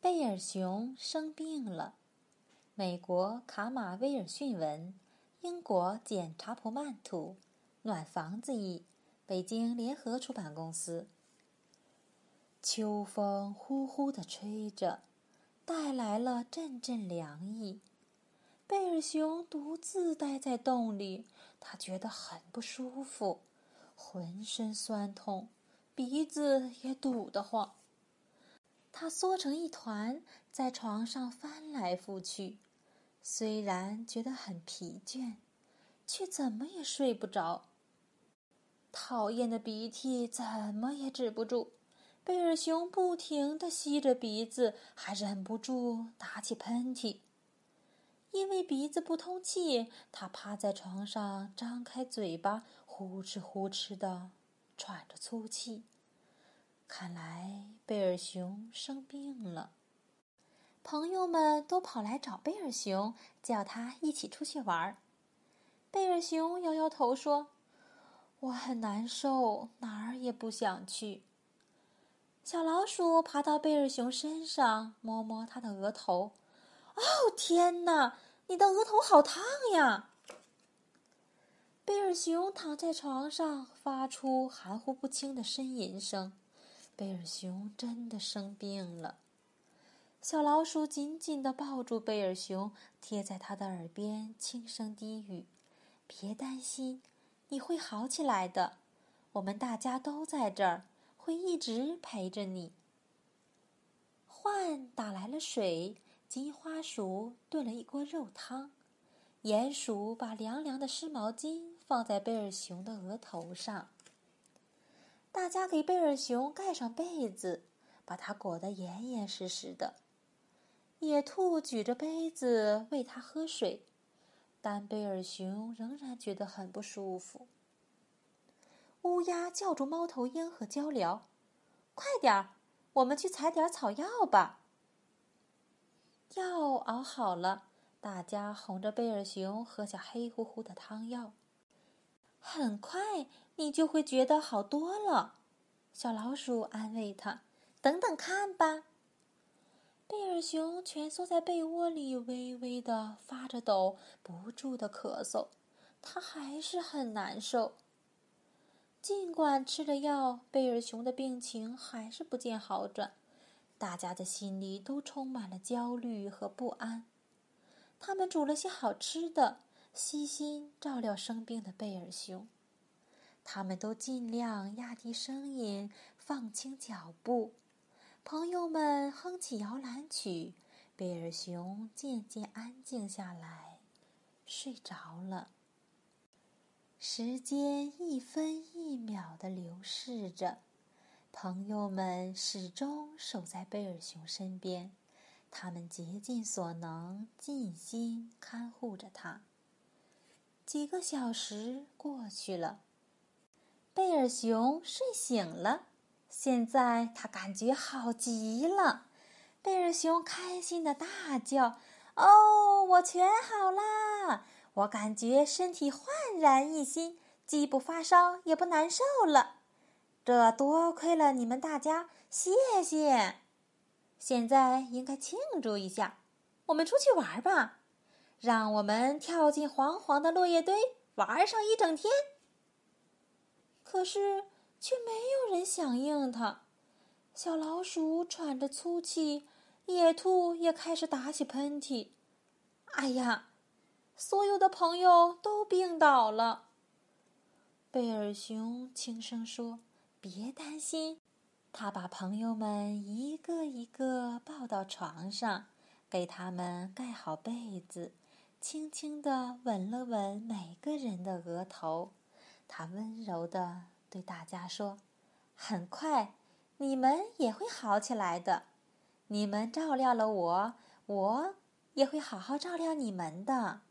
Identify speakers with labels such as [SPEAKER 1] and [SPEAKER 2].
[SPEAKER 1] 贝尔熊生病了。美国卡马威尔逊文，英国简查普曼图，暖房子译，北京联合出版公司。秋风呼呼的吹着，带来了阵阵凉意。贝尔熊独自待在洞里，他觉得很不舒服，浑身酸痛，鼻子也堵得慌。他缩成一团，在床上翻来覆去。虽然觉得很疲倦，却怎么也睡不着。讨厌的鼻涕怎么也止不住，贝尔熊不停地吸着鼻子，还忍不住打起喷嚏。因为鼻子不通气，他趴在床上，张开嘴巴，呼哧呼哧地喘着粗气。看来贝尔熊生病了。朋友们都跑来找贝尔熊，叫他一起出去玩儿。贝尔熊摇摇头说：“我很难受，哪儿也不想去。”小老鼠爬到贝尔熊身上，摸摸他的额头。“哦，天哪，你的额头好烫呀！”贝尔熊躺在床上，发出含糊不清的呻吟声。贝尔熊真的生病了。小老鼠紧紧地抱住贝尔熊，贴在他的耳边轻声低语：“别担心，你会好起来的。我们大家都在这儿，会一直陪着你。”獾打来了水，金花鼠炖了一锅肉汤，鼹鼠把凉凉的湿毛巾放在贝尔熊的额头上。大家给贝尔熊盖上被子，把它裹得严严实实的。野兔举着杯子喂它喝水，但贝尔熊仍然觉得很不舒服。乌鸦叫住猫头鹰和鹪鹩：“快点儿，我们去采点草药吧。”药熬好了，大家哄着贝尔熊喝下黑乎乎的汤药。很快，你就会觉得好多了。小老鼠安慰他：“等等看吧。”贝尔熊蜷缩在被窝里，微微的发着抖，不住的咳嗽。他还是很难受。尽管吃了药，贝尔熊的病情还是不见好转。大家的心里都充满了焦虑和不安。他们煮了些好吃的，悉心照料生病的贝尔熊。他们都尽量压低声音，放轻脚步。朋友们哼起摇篮曲，贝尔熊渐渐安静下来，睡着了。时间一分一秒的流逝着，朋友们始终守在贝尔熊身边，他们竭尽所能，尽心看护着他。几个小时过去了，贝尔熊睡醒了。现在他感觉好极了，贝尔熊开心的大叫：“哦，我全好啦！我感觉身体焕然一新，既不发烧也不难受了。这多亏了你们大家，谢谢！现在应该庆祝一下，我们出去玩吧！让我们跳进黄黄的落叶堆，玩上一整天。可是……”却没有人响应他。小老鼠喘着粗气，野兔也开始打起喷嚏。哎呀，所有的朋友都病倒了。贝尔熊轻声说：“别担心。”他把朋友们一个一个抱到床上，给他们盖好被子，轻轻地吻了吻每个人的额头。他温柔地。对大家说：“很快，你们也会好起来的。你们照料了我，我也会好好照料你们的。”